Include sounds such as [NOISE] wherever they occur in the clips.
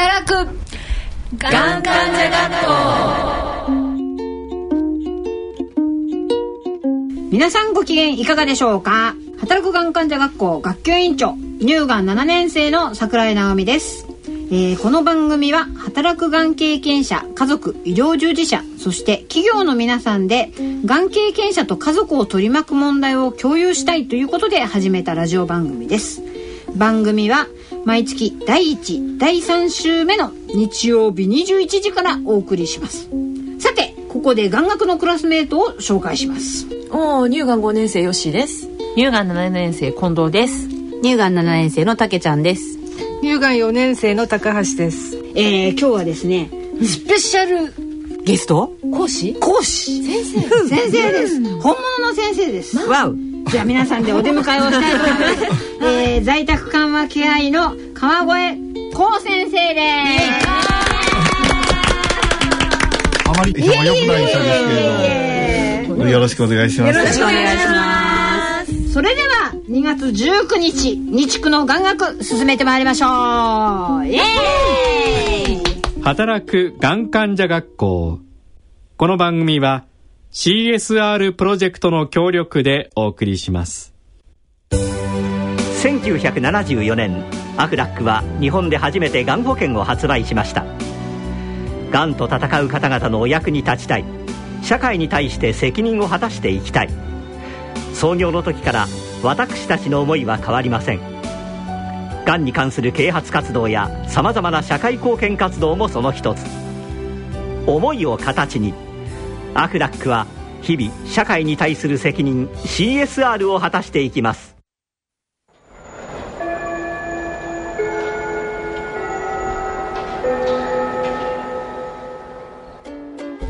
働く。がん患者学校皆さんご機嫌いかがでしょうか？働くがん患者学校学級委員長乳がん7年生の桜井直美です。えー、この番組は働くがん経験者家族医療従事者そして企業の皆さんでがん経験者と家族を取り巻く問題を共有したいということで始めたラジオ番組です。番組は毎月第1第3週目の日曜日21時からお送りします。さてここで眼学のクラスメートを紹介します。お乳がん5年生よしです。乳がん7年生近藤です。乳がん7年生のたけちゃんです。乳がん4年生の高橋です。えー、今日はですねスペシャルゲスト？講師？講師。先生。先生です。本物の先生です。わおじゃあ皆さんでお出迎えをしたいと思います、えー、在宅緩和ケア医の川越光先生です。あまり人が良くない医者ですけれどよろしくお願いします。よろしくお願いします。それでは2月19日日区の眼学進めてまいりましょう。イエーイ。働くがん患者学校。この番組は CSR プロジェクトの協力でお送りします。1974年アフラックは日本で初めてがん保険を発売しました。がんと闘う方々のお役に立ちたい。社会に対して責任を果たしていきたい。創業の時から私たちの思いは変わりません。がんに関する啓発活動やさまざまな社会貢献活動もその一つ。思いを形にアフラックは日々社会に対する責任 CSR を果たしていきます。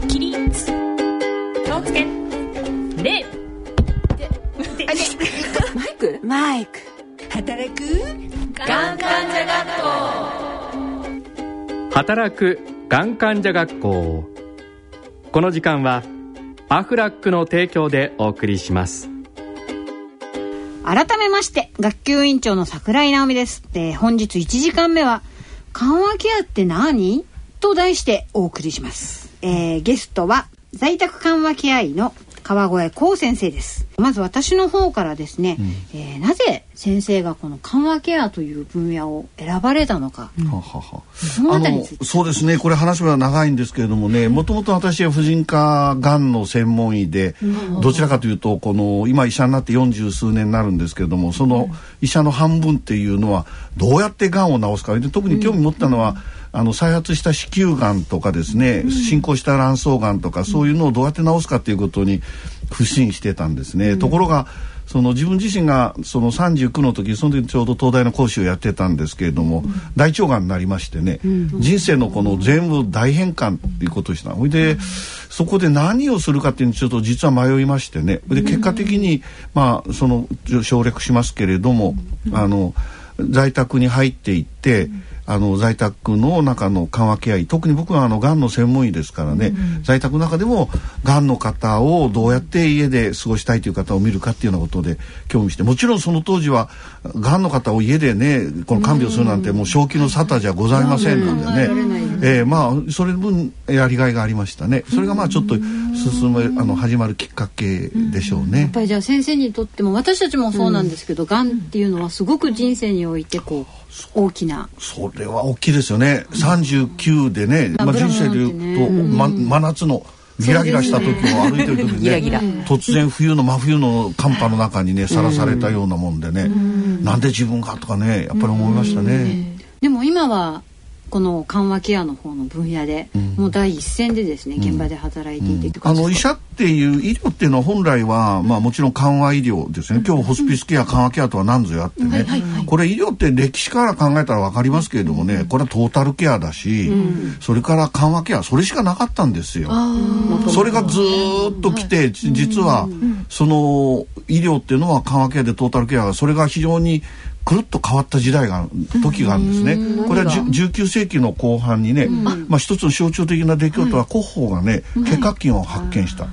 起立気をつけ礼マイク？マイク。働く？がん患者学校働くがん患者学校この時間はアフラックの提供でお送りします。改めまして学級委員長の桜井直美です、えー本日1時間目は「緩和ケアって何?」と題してお送りします、えーゲストは在宅緩和ケア医の川越光先生です。まず私の方からですね、えーなぜ先生がこの緩和ケアという分野を選ばれたのか、ははは。そのそうですね。これ話は長いんですけれどもねもともと私は婦人科がんの専門医でどちらかというとこの今医者になって40数年になるんですけれどもその医者の半分っていうのはどうやってがんを治すか。で特に興味持ったのは、あの再発した子宮がんとかですね、進行した卵巣がんとかそういうのをどうやって治すかっていうことに不信してたんですね。ところがその自分自身がその39の時その時ちょうど東大の講師をやってたんですけれども、大腸がんになりましてね、人生のこの全部大変換っていうことをしたほいで、そこで何をするかっていうのにちょっと実は迷いましてね。で結果的にまあその省略しますけれども、あの在宅に入っていって、あの在宅の中の緩和ケア医特に僕はあのがんの専門医ですからね、在宅の中でもがんの方をどうやって家で過ごしたいという方を見るかっていうようなことで興味してもちろんその当時はがんの方を家でねこの看病するなんてもう正気の沙汰じゃございませんのでね、えーまあそれ分やりがいがありましたね。それがまあちょっと進むあの始まるきっかけでしょうね。やっぱりじゃあ先生にとっても私たちもそうなんですけど、がんっていうのはすごく人生においてこう大きなそれは大きいですよね。39でね、まあ、人生でいうと、ま、真夏のギラギラした時を歩いてる時にねギラギラ。突然冬の真冬の寒波の中にねさらされたようなもんでね、なんで自分がとかねやっぱり思いましたね。でも今はこの緩和ケアの方の分野で、もう第一線でですね現場で働いていてってあの医者っていう医療っていうのは本来は、まあ、もちろん緩和医療ですね。今日ホスピスケア緩和ケアとは何ぞやってね、これ医療って歴史から考えたら分かりますけれどもねこれはトータルケアだし、それから緩和ケアそれしかなかったんですよ。それがずーっと来て、じ実はその医療っていうのは緩和ケアでトータルケアがそれが非常にくるっと変わった時代が時があるんですね。これはじゅ19世紀の後半にね、まあ一つの象徴的な出来事はコッホーがね、血管菌を発見した。ね、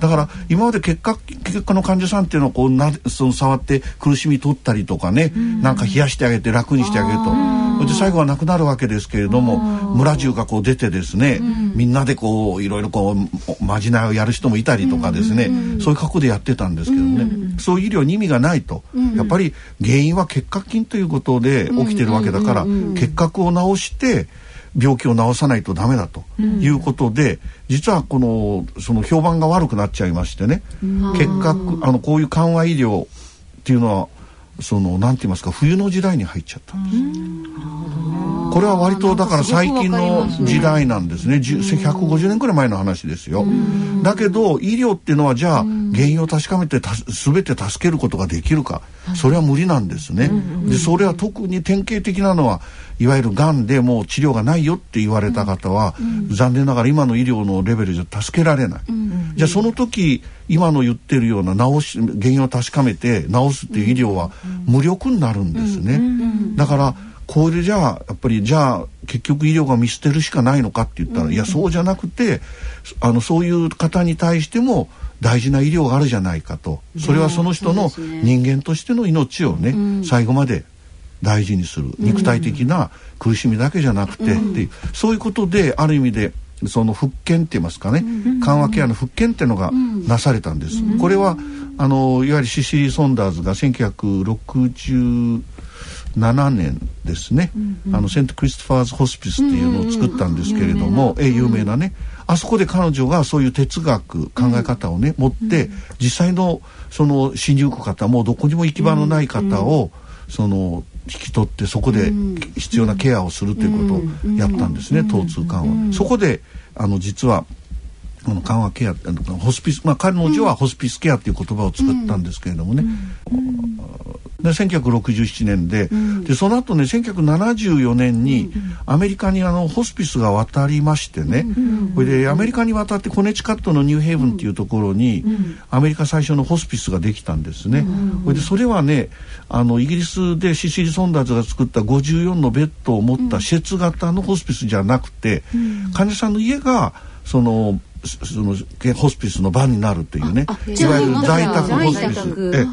だから今まで結核結核の患者さんっていうのをこうなその触って苦しみ取ったりとかね、なんか冷やしてあげて楽にしてあげるとで最後は亡くなるわけですけれども村中がこう出てですね、みんなでこういろいろこうまじないをやる人もいたりとかですね、そういう格好でやってたんですけどね、そういう医療に意味がないと、やっぱり原因は結核菌ということで起きてるわけだから、結核を治して病気を治さないとダメだということで、実はこのその評判が悪くなっちゃいましてね、結核あのこういう緩和医療っていうのはそのなんて言いますか冬の時代に入っちゃったんです。これは割とだから最近の時代なんですね。150年くらい前の話ですよ。だけど医療っていうのはじゃあ原因を確かめてた全て助けることができるか。それは無理なんですね。でそれは特に典型的なのはいわゆるがんでもう治療がないよって言われた方は残念ながら今の医療のレベルじゃ助けられない。じゃあその時今の言ってるような治し原因を確かめて治すっていう医療は無力になるんですね。だからこれじゃあやっぱりじゃあ結局医療が見捨てるしかないのかって言ったら、いやそうじゃなくてあのそういう方に対しても大事な医療があるじゃないかと。それはその人の人間としての命をね、最後まで大事にする。肉体的な苦しみだけじゃなくて、っていうそういうことである意味でその復権って言いますかね、緩和ケアの復権っていうのがなされたんです。これはあのいわゆるシシリー・ソンダーズが1960 7年ですね、うんうん、あのセント・クリストファーズ・ホスピスっていうのを作ったんですけれども、うんうん、え有名なね。あそこで彼女がそういう哲学考え方をね、持って実際のその死にゆく方もどこにも行き場のない方を、その引き取ってそこで必要なケアをするということをやったんですね、疼痛緩和。そこであの実はあの緩和ケアホスピスまあ彼女はホスピスケアっていう言葉を作ったんですけれどもね、で1967年で,、でその後ね1974年にアメリカにあのホスピスが渡りましてね、これでアメリカに渡ってコネチカットのニューヘイブンっていうところに、アメリカ最初のホスピスができたんですね。これでそれはねあのイギリスでシシリ・ソンダーズが作った54のベッドを持った施設型のホスピスじゃなくて、患者さんの家がそのそのホスピスの場になるというね。いわゆる在宅ホスピス。ええ。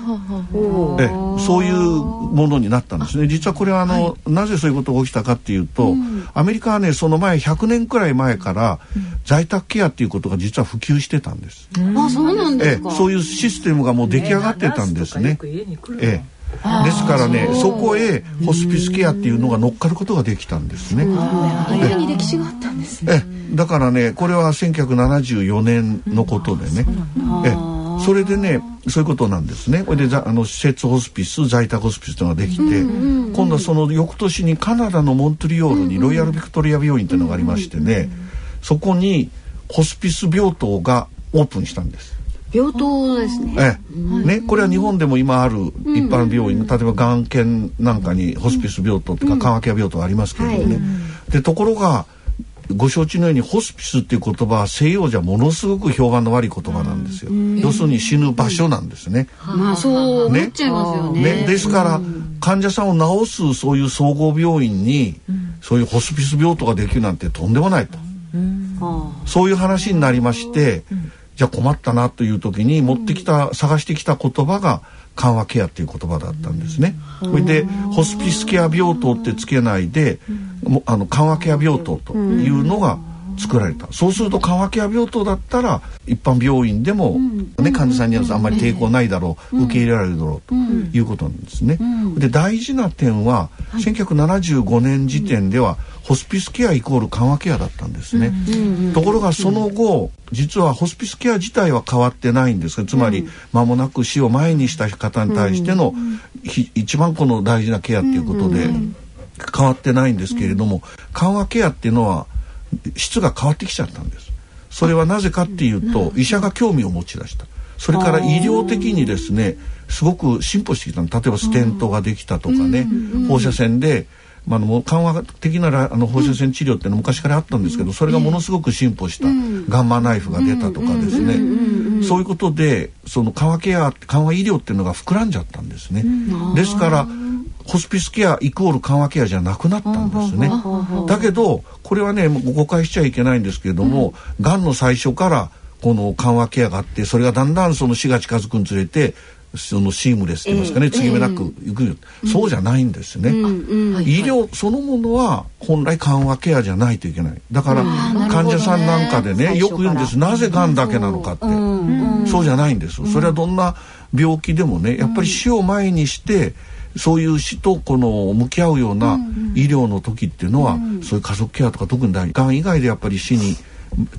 そういうものになったんですね。実はこれはあの、はい、なぜそういうことが起きたかっていうと、うん、アメリカはねその前100年くらい前から、在宅ケアっていうことが実は普及してたんです。あそうなんですか、ええ、そういうシステムがもう出来上がってたんですね。ええですからねそこへホスピスケアっていうのが乗っかることができたんですね。間に歴史があったんですね。だからねこれは1974年のことでね。えそれでねそういうことなんですね。これであの施設ホスピス在宅ホスピスというのができて、今度はその翌年にカナダのモントリオールにロイヤルビクトリア病院というのがありましてね、そこにホスピス病棟がオープンしたんです。病棟ですね。ええ、ね、これは日本でも今ある一般病院、例えばがん研なんかにホスピス病棟とか緩和ケア病棟ありますけれどもね。でところがご承知のようにホスピスっていう言葉は西洋じゃものすごく評判の悪い言葉なんですよ。要するに死ぬ場所なんですね。まあそう思っちゃいますよね。ねですから患者さんを治すそういう総合病院に、そういうホスピス病棟ができるなんてとんでもないと。そういう話になりまして。じゃあ困ったなという時に持ってきた、探してきた言葉が緩和ケアっていう言葉だったんですね。それでホスピスケア病棟ってつけないで、もあの緩和ケア病棟というのが作られた。そうすると緩和ケア病棟だったら一般病院でも、ね、患者さんにはあんまり抵抗ないだろう、受け入れられるだろうということなんですね。で大事な点は、1975年時点ではホスピスケアイコール緩和ケアだったんですね。ところがその後実はホスピスケア自体は変わってないんです。がつまり間もなく死を前にした方に対しての、一番この大事なケアっていうことで変わってないんですけれども緩和ケアっていうのは質が変わってきちゃったんです。それはなぜかっていうと医者が興味を持ち出した。それから医療的にですねすごく進歩してきたの。例えばステントができたとかね放射線でまあ、の緩和的なあの放射線治療っていうの昔からあったんですけどそれがものすごく進歩した。ガンマナイフが出たとかですね。そういうことでその緩和ケア緩和医療っていうのが膨らんじゃったんですね。ですからホスピスケアイコール緩和ケアじゃなくなったんですね。だけどこれはね誤解しちゃいけないんですけれども、が、んの最初からこの緩和ケアがあってそれがだんだんその死が近づくにつれてそのシームレスって言いますかね、継ぎ目なくいく、そうじゃないんですね、医療そのものは本来緩和ケアじゃないといけない。だから患者さんなんかでねよく言うんです。なぜがんだけなのかって、そうじゃないんです、それはどんな病気でもねやっぱり死を前にして、そういう死とこの向き合うような医療の時っていうのは、そういう家族ケアとか特にがん以外でやっぱり死に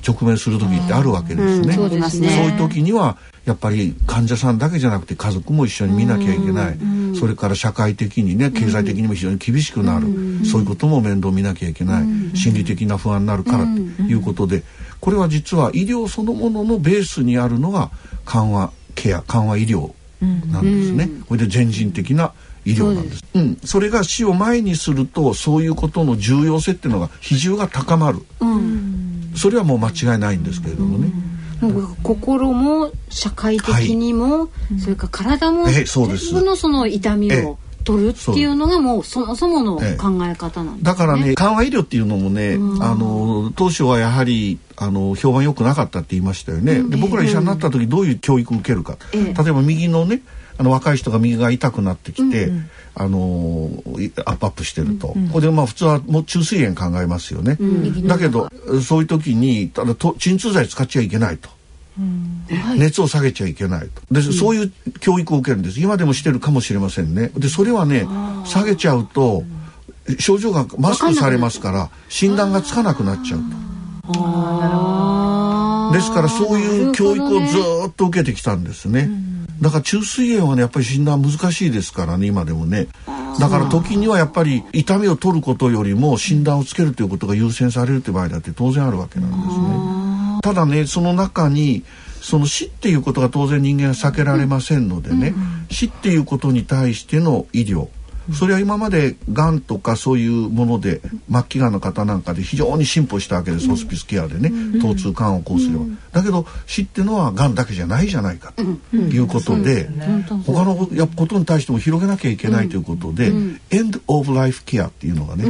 直面する時ってあるわけですね。そうですね。そういう時にはやっぱり患者さんだけじゃなくて家族も一緒に見なきゃいけない、それから社会的にね経済的にも非常に厳しくなる、そういうことも面倒見なきゃいけない、心理的な不安になるからということで、これは実は医療そのもののベースにあるのが緩和ケア緩和医療なんですね。これで全人的な医療なんです。うん、それが死を前にするとそういうことの重要性っていうのが比重が高まる。それはもう間違いないんですけれどもね。なんか心も社会的にも、それから体も全部のその痛みええ。を取るっていうのがもうそもそもの考えええ方なんね。だからね緩和医療っていうのもね、あの当初はやはりあの評判良くなかったって言いましたよね。で僕ら医者になった時どういう教育を受けるか、ええ。例えば右のねあの若い人が右が痛くなってきて、あのいアップアップしてると、これでまあ普通はもう中水炎考えますよね、だけどそういう時にただと鎮痛剤使っちゃいけないと。熱を下げちゃいけないと。で、そういう教育を受けるんです。今でもしてるかもしれませんね。でそれはね下げちゃうと症状がマスクされますから診断がつかなくなっちゃうと。ですからそういう教育をずーっと受けてきたんですねだから中水炎はねやっぱり診断難しいですからね今でもね。だから時にはやっぱり痛みを取ることよりも診断をつけるということが優先されるという場合だって当然あるわけなんですね。ただねその中にその死っていうことが当然人間は避けられませんのでね、死っていうことに対しての医療それは今までがんとかそういうもので末期がんの方なんかで非常に進歩したわけです、ホスピスケアでね疼痛緩和を起こすよう、だけど死ってのはがんだけじゃないじゃないかということで、他のやことに対しても広げなきゃいけないということで、エンド・オブ・ライフ・ケアっていうのがね、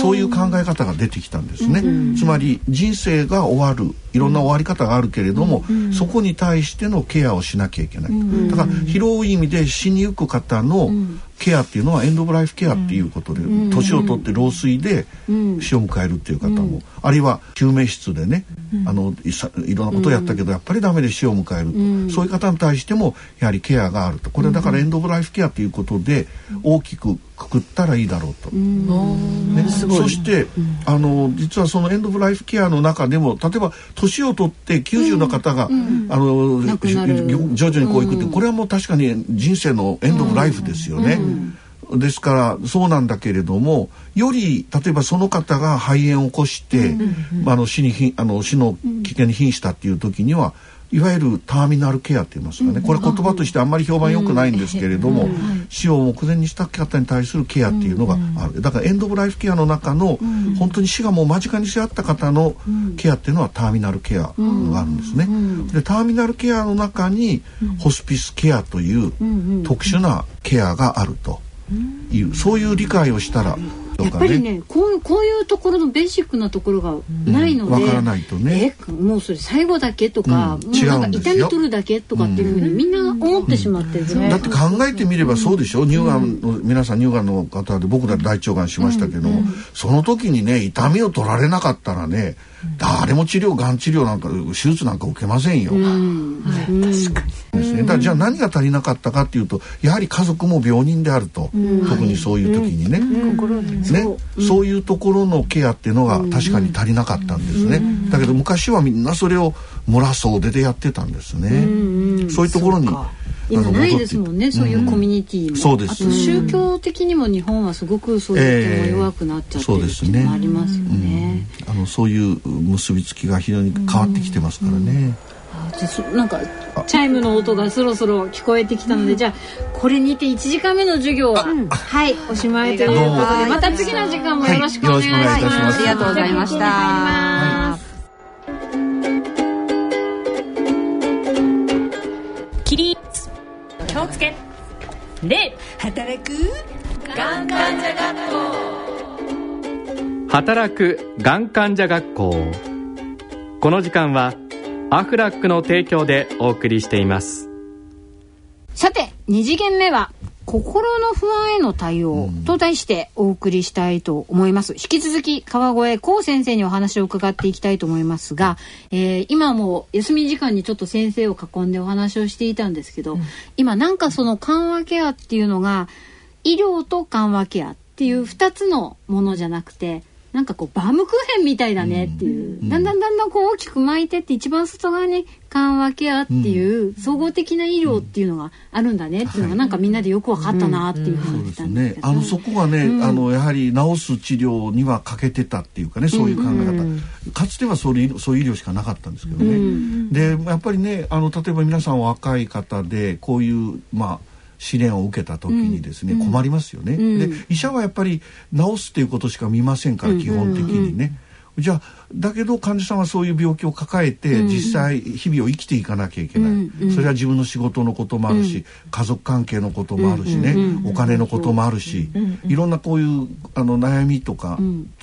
そういう考え方が出てきたんですね、つまり人生が終わるいろんな終わり方があるけれども、そこに対してのケアをしなきゃいけない、だから広い意味で死にゆく方のケアっていうのはエンド・オブ・ライフ・ケアっていうことで年を取って老衰で死を迎えるっていう方も、あるいは救命室でね、あのいさいろんなことをやったけど、やっぱりダメで死を迎えると、そういう方に対してもやはりケアがあると。これはだからエンド・オブ・ライフ・ケアということで大きくくくったらいいだろうと。ね、そして、あの実はそのエンド・オブ・ライフ・ケアの中でも例えば年を取って90の方が、あの亡くなる。徐々にこういくって、これはもう確かに人生のエンド・オブ・ライフですよね。ですからそうなんだけれどもより例えばその方が肺炎を起こして、あの死にひあの死の危険に瀕したっていう時にはいわゆるターミナルケアって言いますかね、これ言葉としてあんまり評判良くないんですけれども、死を目前にした方に対するケアっていうのがある、だからエンド・オブ・ライフケアの中の、本当に死がもう間近にし合った方のケアっていうのはターミナルケアがあるんですね。でターミナルケアの中にホスピスケアという特殊なケアがあるという、そういう理解をしたらやっぱりねこういうこういうところのベーシックなところがないので、わからないとね。えもうそれ最後だけとか、うん。もうなんか痛み取るだけとかっていうふうにみんな思ってしまってる、だって考えてみればそうでしょ、乳がんの皆さん乳がんの方で僕ら大腸がんしましたけども、その時にね痛みを取られなかったらね誰も治療がん治療なんか手術なんか受けませんよ。ですね、だからじゃあ何が足りなかったかっていうとやはり家族も病人であると、特にそういう時にね,、ね。そういうところのケアっていうのが確かに足りなかったんですね、だけど昔はみんなそれを村総出でやってたんですね、そういうところに今ないですもんねそういうコミュニティも、そうです。あと宗教的にも日本はすごくそういう点も弱くなっちゃってるっていうのもありますよね。あのそういう結びつきが非常に変わってきてますからね。じゃあそなんかチャイムの音がそろそろ聞こえてきたので、じゃあこれにて1時間目の授業は、はいおしまいということでまた次の時間もよろしくお願いします。はい。ます。ありがとうございましたじゃあ曲に入ります起立気をつけ。礼働く。がん患者学校。働く。がん患者学校。この時間はアフラックの提供でお送りしています。さて2次元目は心の不安への対応と題してお送りしたいと思います。引き続き川越光先生にお話を伺っていきたいと思いますが、えー、今も休み時間にちょっと先生を囲んでお話をしていたんですけど、うん、今なんかその緩和ケアっていうのが医療と緩和ケアっていう2つのものじゃなくて、なんかこうバームクーヘンみたいだねっていう、うん、だんだんだんだんこう大きく巻いてって一番外側に緩和ケアっていう総合的な医療っていうのがあるんだねっていうのがなんかみんなでよく分かったなっていうふうに言ったんですけど、ね、あのそこがね、あのやはり治す治療には欠けてたっていうかねそういう考え方、かつてはそれそういう医療しかなかったんですけどね、でやっぱりねあの例えば皆さん若い方でこういうまあ試練を受けた時にですね、うん、困りますよね、うん、で医者はやっぱり治すっていうことしか見ませんから基本的にね、じゃあだけど患者さんはそういう病気を抱えて実際日々を生きていかなきゃいけない、うん、それは自分の仕事のこともあるし、家族関係のこともあるしね、お金のこともあるし、いろんなこういうあの悩みとか、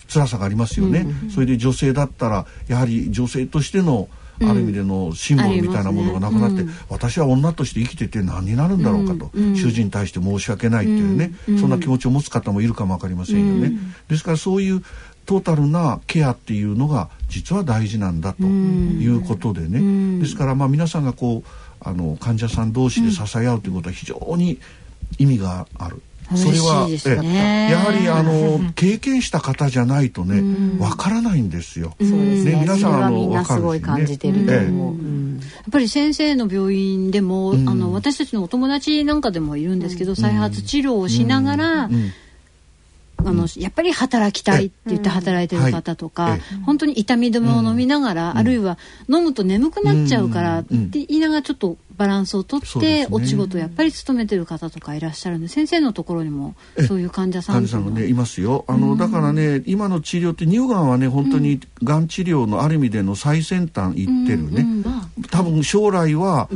辛さがありますよね、それで女性だったらやはり女性としてのある意味でのシンボルみたいなものがなくなって、私は女として生きてて何になるんだろうかと、主人に対して申し訳ないっていうね、そんな気持ちを持つ方もいるかも分かりませんよね。ですからそういうトータルなケアっていうのが実は大事なんだということでね、ですからまあ皆さんがこうあの患者さん同士で支え合うということは非常に意味がある。それは、ね、やはりあの経験した方じゃないとねわからないんですよ。そうですね。皆さんあのわかるし、ね、感じてると思う。やっぱり先生の病院でも、あの私たちのお友達なんかでもいるんですけど、再発治療をしながら。あのやっぱり働きたいって言って働いてる方とか、本当に痛み止めを飲みながら、あるいは飲むと眠くなっちゃうからって言いながらちょっとバランスをとって、お仕事やっぱり勤めてる方とかいらっしゃるんで先生のところにもそういう患者さん患者さんがねいますよ。あの、だからね今の治療って乳がんはね本当にがん治療のある意味での最先端いってるね、多分将来は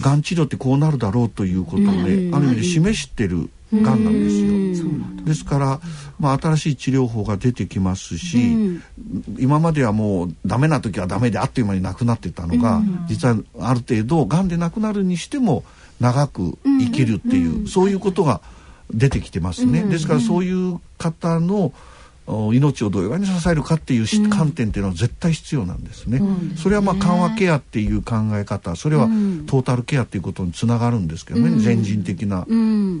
がん治療ってこうなるだろうということで、ある意味で示してるがんなんですよ。ですから、まあ、新しい治療法が出てきますし、うん、今まではもうダメな時はダメであっという間になくなってたのが、うん、実はある程度がんでなくなるにしても長く生きるっていう、うん、そういうことが出てきてますね。ですからそういう方の命をどういうふうに支えるかっていう観点っていうのは絶対必要なんですね。うん、それはまあ緩和ケアっていう考え方それはトータルケアっていうことにつながるんですけどね、うん、全人的な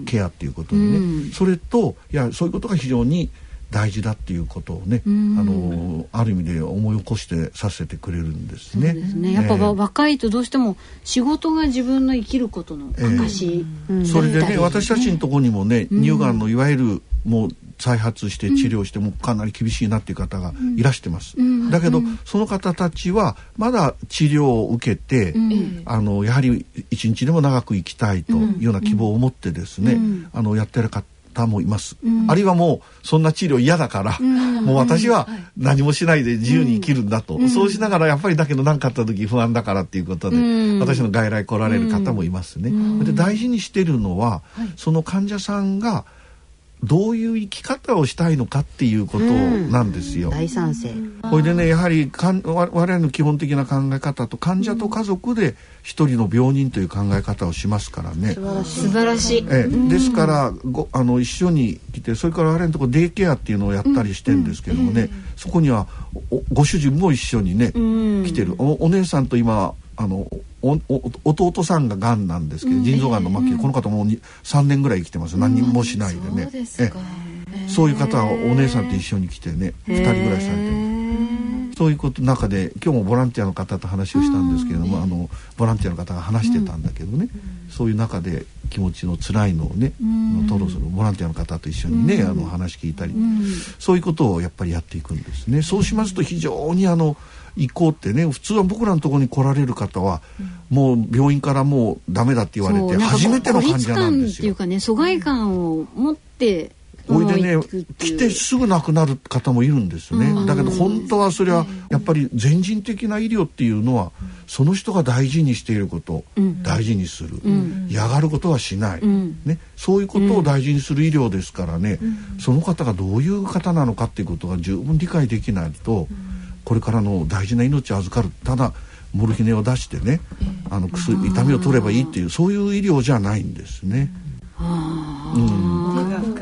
ケアっていうことにね、うん、それといやそういうことが非常に大事だっていうことをね、あのある意味で思い起こしてさせてくれるんですね。ですね。やっぱ、えー、若いとどうしても仕事が自分の生きることの証、えー、それでね私たちのところにもね乳がんのいわゆるもう再発して治療してもかなり厳しいなっていう方がいらしてます、うん、だけど、うん、その方たちはまだ治療を受けて、うん、あのやはり一日でも長く生きたいというような希望を持ってですね、あのやってる方もいます、あるいはもうそんな治療嫌だから、もう私は何もしないで自由に生きるんだと、そうしながらやっぱりだけど何かあった時不安だからっていうことで、私の外来来られる方もいますね。で大事にしてるのは、その患者さんがどういう生き方をしたいのかっていうことなんですよ。大賛成。これでねやはりかん我々の基本的な考え方と患者と家族で一人の病人という考え方をしますからね。素晴らしい。えですからごあの一緒に来てそれから我々のところデイケアっていうのをやったりしてんですけどもね、そこにはご主人も一緒にね、来てるおお姉さんと今あのお弟さんががんなんですけど、腎臓がんの末期、うん、この方もう3年ぐらい生きてます。何もしないでね、えそういう方はお姉さんと一緒に来てね2人ぐらいされてるそういうこと中で今日もボランティアの方と話をしたんですけれども、あのボランティアの方が話してたんだけどね、そういう中で気持ちの辛いのをね、トロそろボランティアの方と一緒にね、あの話聞いたり、そういうことをやっぱりやっていくんですね。そうしますと非常にあの行こうってね普通は僕らのところに来られる方は、うん、もう病院からもうダメだって言われて初めての患者なんですよ。っていうかね疎外感を持っておいでね来てすぐ亡くなる方もいるんですよね、うん、だけど本当はそれはやっぱり全人的な医療っていうのは、その人が大事にしていること、うん、大事にする、うん、嫌がることはしない、ね、そういうことを大事にする医療ですからね、その方がどういう方なのかっていうことが十分理解できないと。これからの大事な命を預かる。ただモルヒネを出してねあの薬痛みを取ればいいっていうそういう医療じゃないんですね。うん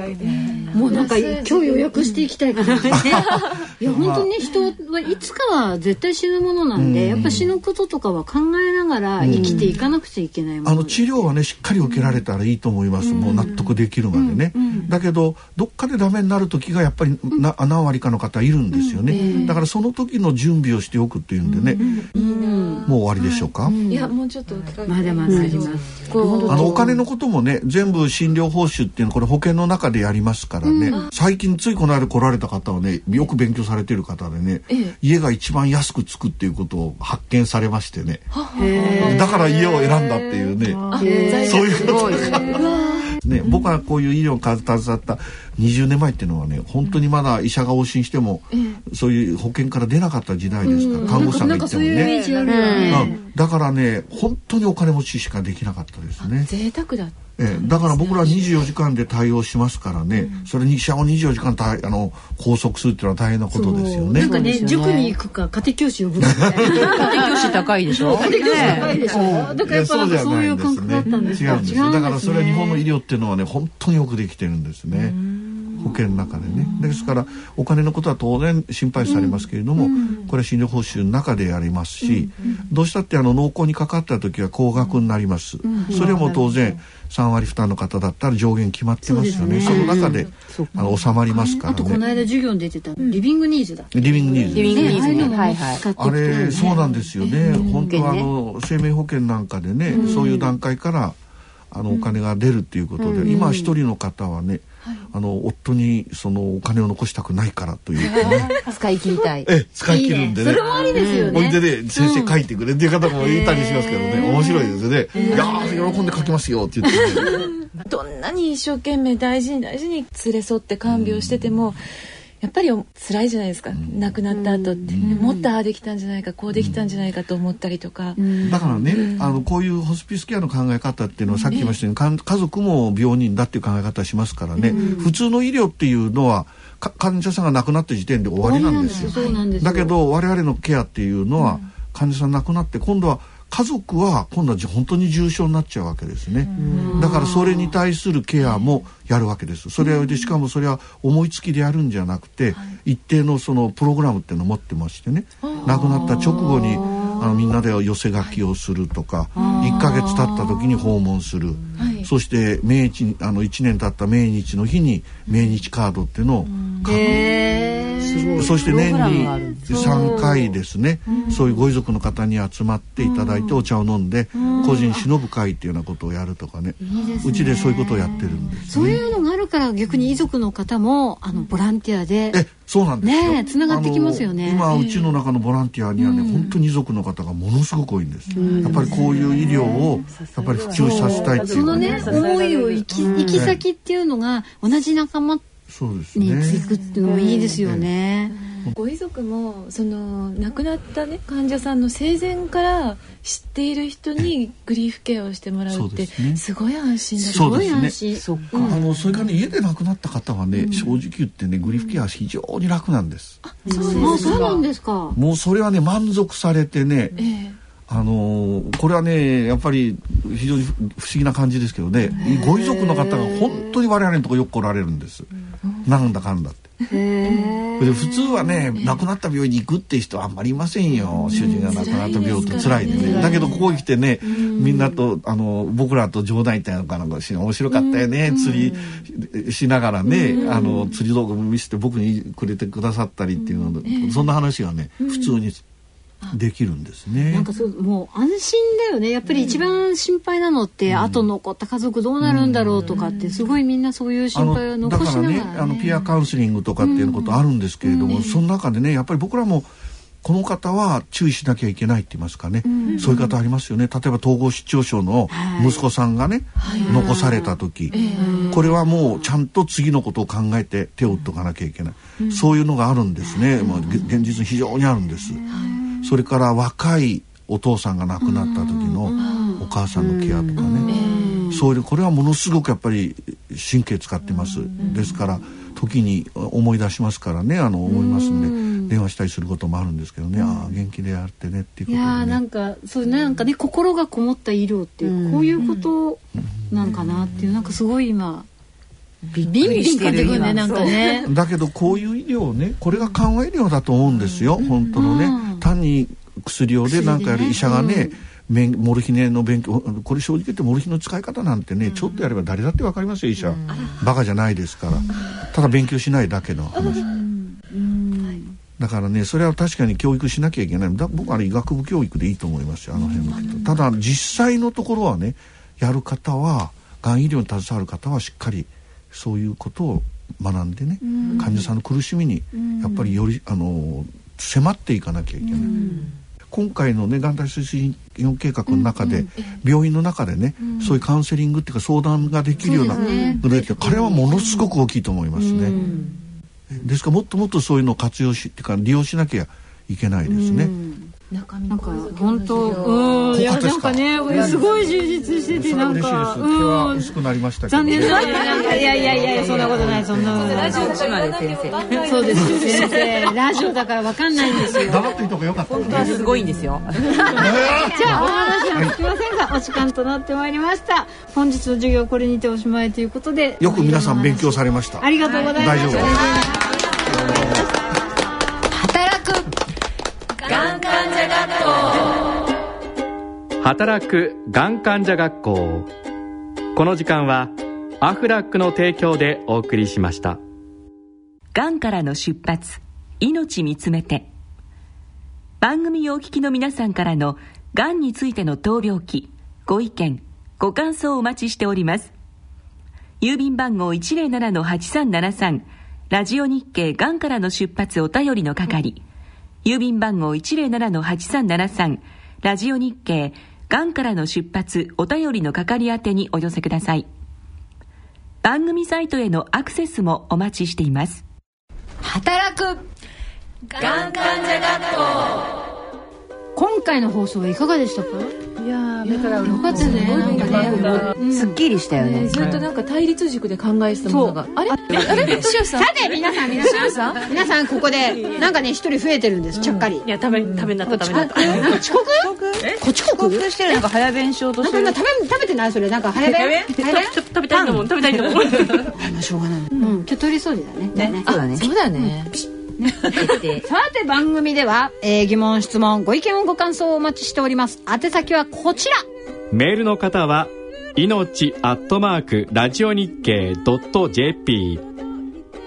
いね。もうなんか今日予約していきたいからね。[LAUGHS] いや本当にね人はいつかは絶対死ぬものなんで、やっぱ死ぬこととかは考えながら生きていかなくちゃいけないもの。あの治療はねしっかり受けられたらいいと思います、もう納得できるまでね、だけどどっかでダメになる時がやっぱりな何割かの方いるんですよね、だからその時の準備をしておくっていうんでね、もう終わりでしょうか、い。やもうちょっとまだまだあります。あのお金のこともね全部診療報酬っていうのこれ保険の中でやりますからね、最近ついこの間来られた方はねよく勉強されてる方でね、家が一番安くつくっていうことを発見されましてね。だから家を選んだっていうね。そういうこと。ね、僕はこういう医療に携わった20年前っていうのはね本当にまだ医者が往診しても、そういう保険から出なかった時代ですから、看護師さんが言ってもね、うん。だからね本当にお金持ちしかできなかったですね。贅沢だええだから僕ら24時間で対応しますからね、それに医者を24時間たあの拘束するっていうのは大変なことですよね。なんかね塾に行くか家庭教師呼ぶかみたいな。家庭教師高いでしょ家庭教師高いでしょ。だからやっぱなんかそういう感覚だったんです違うんですよ。だからそれは日本の医療。療っていうのはね本当によくできてるんですね。保険の中でね。ですからお金のことは当然心配されますけれども、これは診療報酬の中でやりますし、どうしたってあの濃厚にかかった時は高額になります。それも当然3割負担の方だったら上限決まってますよね。その中であの収まりますからあとこのね。間授業に出てたリビングニーズだ。リビングニーズリビングニーズはいはい。あれそうなんでですよね。本当はあの生命保険なんかでね、そういう段階からあのお金が出るっていうことで、今一人の方はね、あの夫にそのお金を残したくないからというかね、使い切りたい。ええ使い切るんでね。それもありですよね。おいでで先生書いてくれっていう方もいたりしますけどね、面白いですよね。いやー喜んで書きますよって言ってね。[LAUGHS] どんなに一生懸命大事に大事に連れ添って看病してても、やっぱり辛いじゃないですか、亡くなった後って、もっとああできたんじゃないかこうできたんじゃないかと思ったりとか、だからね、あのこういうホスピスケアの考え方っていうのはさっき言いましたように、かん家族も病人だっていう考え方しますからね、普通の医療っていうのはか患者さんが亡くなった時点で終わりなんですよ。ですよ。だけど我々のケアっていうのは患者さん亡くなって今度は家族は今度は本当に重症になっちゃうわけですね。だからそれに対するケアもやるわけです。それでしかもそれは思いつきでやるんじゃなくて、一定のそのプログラムっていうのを持ってましてね。亡くなった直後にあのみんなで寄せ書きをするとか1ヶ月経った時に訪問する、そして命日あの1年経った命日の日に命日カードっていうのを書く。そして年に3回ですね。そういうご遺族の方に集まっていただいてお茶を飲んで個人忍ぶ会っていうようなことをやるとかね。うちでそういうことをやってるんですそういうのがあるから逆に遺族の方もあのボランティアでえそうなんですよ。ねえ繋がってきますよね。今うちの中のボランティアにはね、本当に遺族の方がものすごく多いんです、やっぱりこういう医療をやっぱり普及させたいっていうかそのね思いを行き行き先っていうのが同じ仲間そうですくっていうのもいいですよね。ご遺族もその亡くなったね患者さんの生前から知っている人にグリーフケアをしてもらうってですごい安心だすね。安心。そっか。あのそれからね家で亡くなった方はね、正直言ってねグリーフケアは非常に楽なんです、あそうなんですか。もうそれはね満足されてね、ええあのーこれはねやっぱり非常に不思議な感じですけどねご遺族の方が本当に我々のところよく来られるんです、なんだかんだって。へで普通はね亡くなった病院に行くっていう人はあんまりいませんよ。主人が亡くなった病って辛いでね。だけどここに来てねみんなとあの僕らと冗談言ったりとかなんか面白かったよね釣りしながらねあの釣り道具も見せて僕にくれてくださったりっていうのでそんな話がね普通にできるんですね。なんかそうもう安心だよね。やっぱり一番心配なのって、後残った家族どうなるんだろうとかってすごいみんなそういうあ心配をのだ残からね。しながら、ね、あのピアカウンセリングとかっていうことあるんですけれども、その中でねやっぱり僕らもこの方は注意しなきゃいけないって言いますかね、そういう方ありますよね。例えば統合失調症の息子さんがね、残された時、これはもうちゃんと次のことを考えて手を打っとかなきゃいけない、そういうのがあるんですね、まあ、げ現実に非常にあるんです、それから若いお父さんが亡くなった時のお母さんのケアとかね、そういうこれはものすごくやっぱり神経使ってます、ですから時に思い出しますからね。あの思いますんで電話したりすることもあるんですけどね、ああ元気でやってねっていうこといで、ね、やーなんかそうなんかね心がこもった医療ってこういうことなんかなっていうなんかすごい今ビンビンビンかってくるねなんかね。だけどこういう医療ねこれが緩和医療だと思うんですよ、本当のね、単に薬をでなんかやる医者がね、めん。モルヒネの勉強これ正直言ってモルヒネの使い方なんてね、ちょっとやれば誰だって分かりますよ医者、バカじゃないですから、ただ勉強しないだけの話、だからねそれは確かに教育しなきゃいけない。だ僕は医学部教育でいいと思いますよあの辺の人、ただ実際のところはねやる方はがん医療に携わる方はしっかりそういうことを学んでね、患者さんの苦しみにやっぱりよりあの迫っていかなきゃいけない。今回のね眼帯推進計画の中で、病院の中でね、そういうカウンセリングっていうか相談ができるようなので、彼はものすごく大きいと思いますね。ですからもっともっとそういうのを活用しっていうか利用しなきゃいけないですね。中身なんか本当うんいやなんかねすごい充実しててなんか毛は薄くなりました残念ながらいやいやいやいや [LAUGHS] そんなことないそんな。ラジオ島で先生そうですよ先生。ラジオだからわかんないんですよ。黙っていた方がよかった。本当はすごいんですよ。[LAUGHS] じゃあお話はつきませんがお時間となってまいりました。本日の授業これにておしまいということで。よく皆さん勉強されました。ありがとうございます大働くがん患者学校。この時間はアフラックの提供でお送りしました。がんからの出発命見つめて。番組をお聞きの皆さんからのがんについての闘病記ご意見ご感想をお待ちしております。郵便番号107-8373ラジオ日経がんからの出発お便りの係。郵便番号107-8373ラジオ日経がんからの出発お便りの係宛てにお寄せください。番組サイトへのアクセスもお待ちしています。働く。がん患者学校今回の放送はいかがでしたか？いやーだからよかったね。なんかねすっきりしたよね。ずっとなんか対立軸で考えてたものが。あれ？あれ？しおさん？さて皆さん皆さん。皆さんここでなんかね一人増えてるんですちゃっかり。いや食べ食べなった食べなった。なんか遅刻？こ遅刻？してるなんか早弁しようとしてる？食べ食べてない？それ。なんか早弁？食べたいんだもん食べたいんだもんまあしょうがない。うん。今日取りそうだね。ね。そうだね。そうだねさて番組では、えー疑問質問ご意見をご感想をお待ちしております。宛先はこちら。メールの方は命アットマークラジオ日経ドット .jp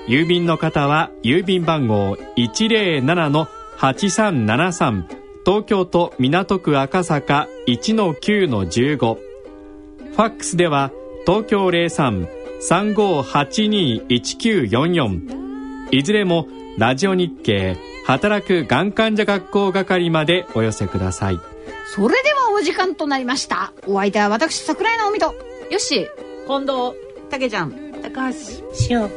郵便の方は郵便番号107-8373東京都港区赤坂1-9-15ファックスでは東京03-3582-1944いずれもラジオ日経働くがん患者学校係までお寄せください。それではお時間となりました。お相手は私桜井直美と。よし近藤たけちゃん。高橋塩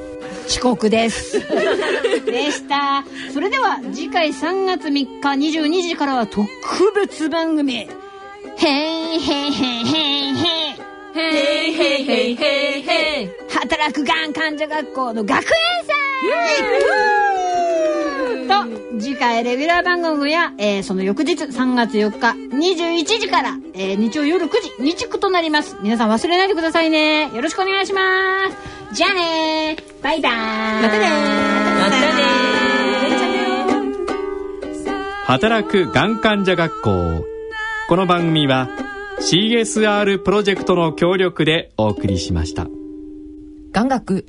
遅刻です。[LAUGHS] でした。それでは次回3月3日22時からは特別番組「へいへいへいへいへい」へい。へいへいへいへい働くがん患者学校の学園祭。と次回レギュラー番組や、えーその翌日3月4日21時から、えー日曜夜9時日区となります。皆さん忘れないでくださいね。よろしくお願いします。じゃあねバイバイ。またねまたね働くがん患者学校。この番組は CSR プロジェクトの協力でお送りしました。眼学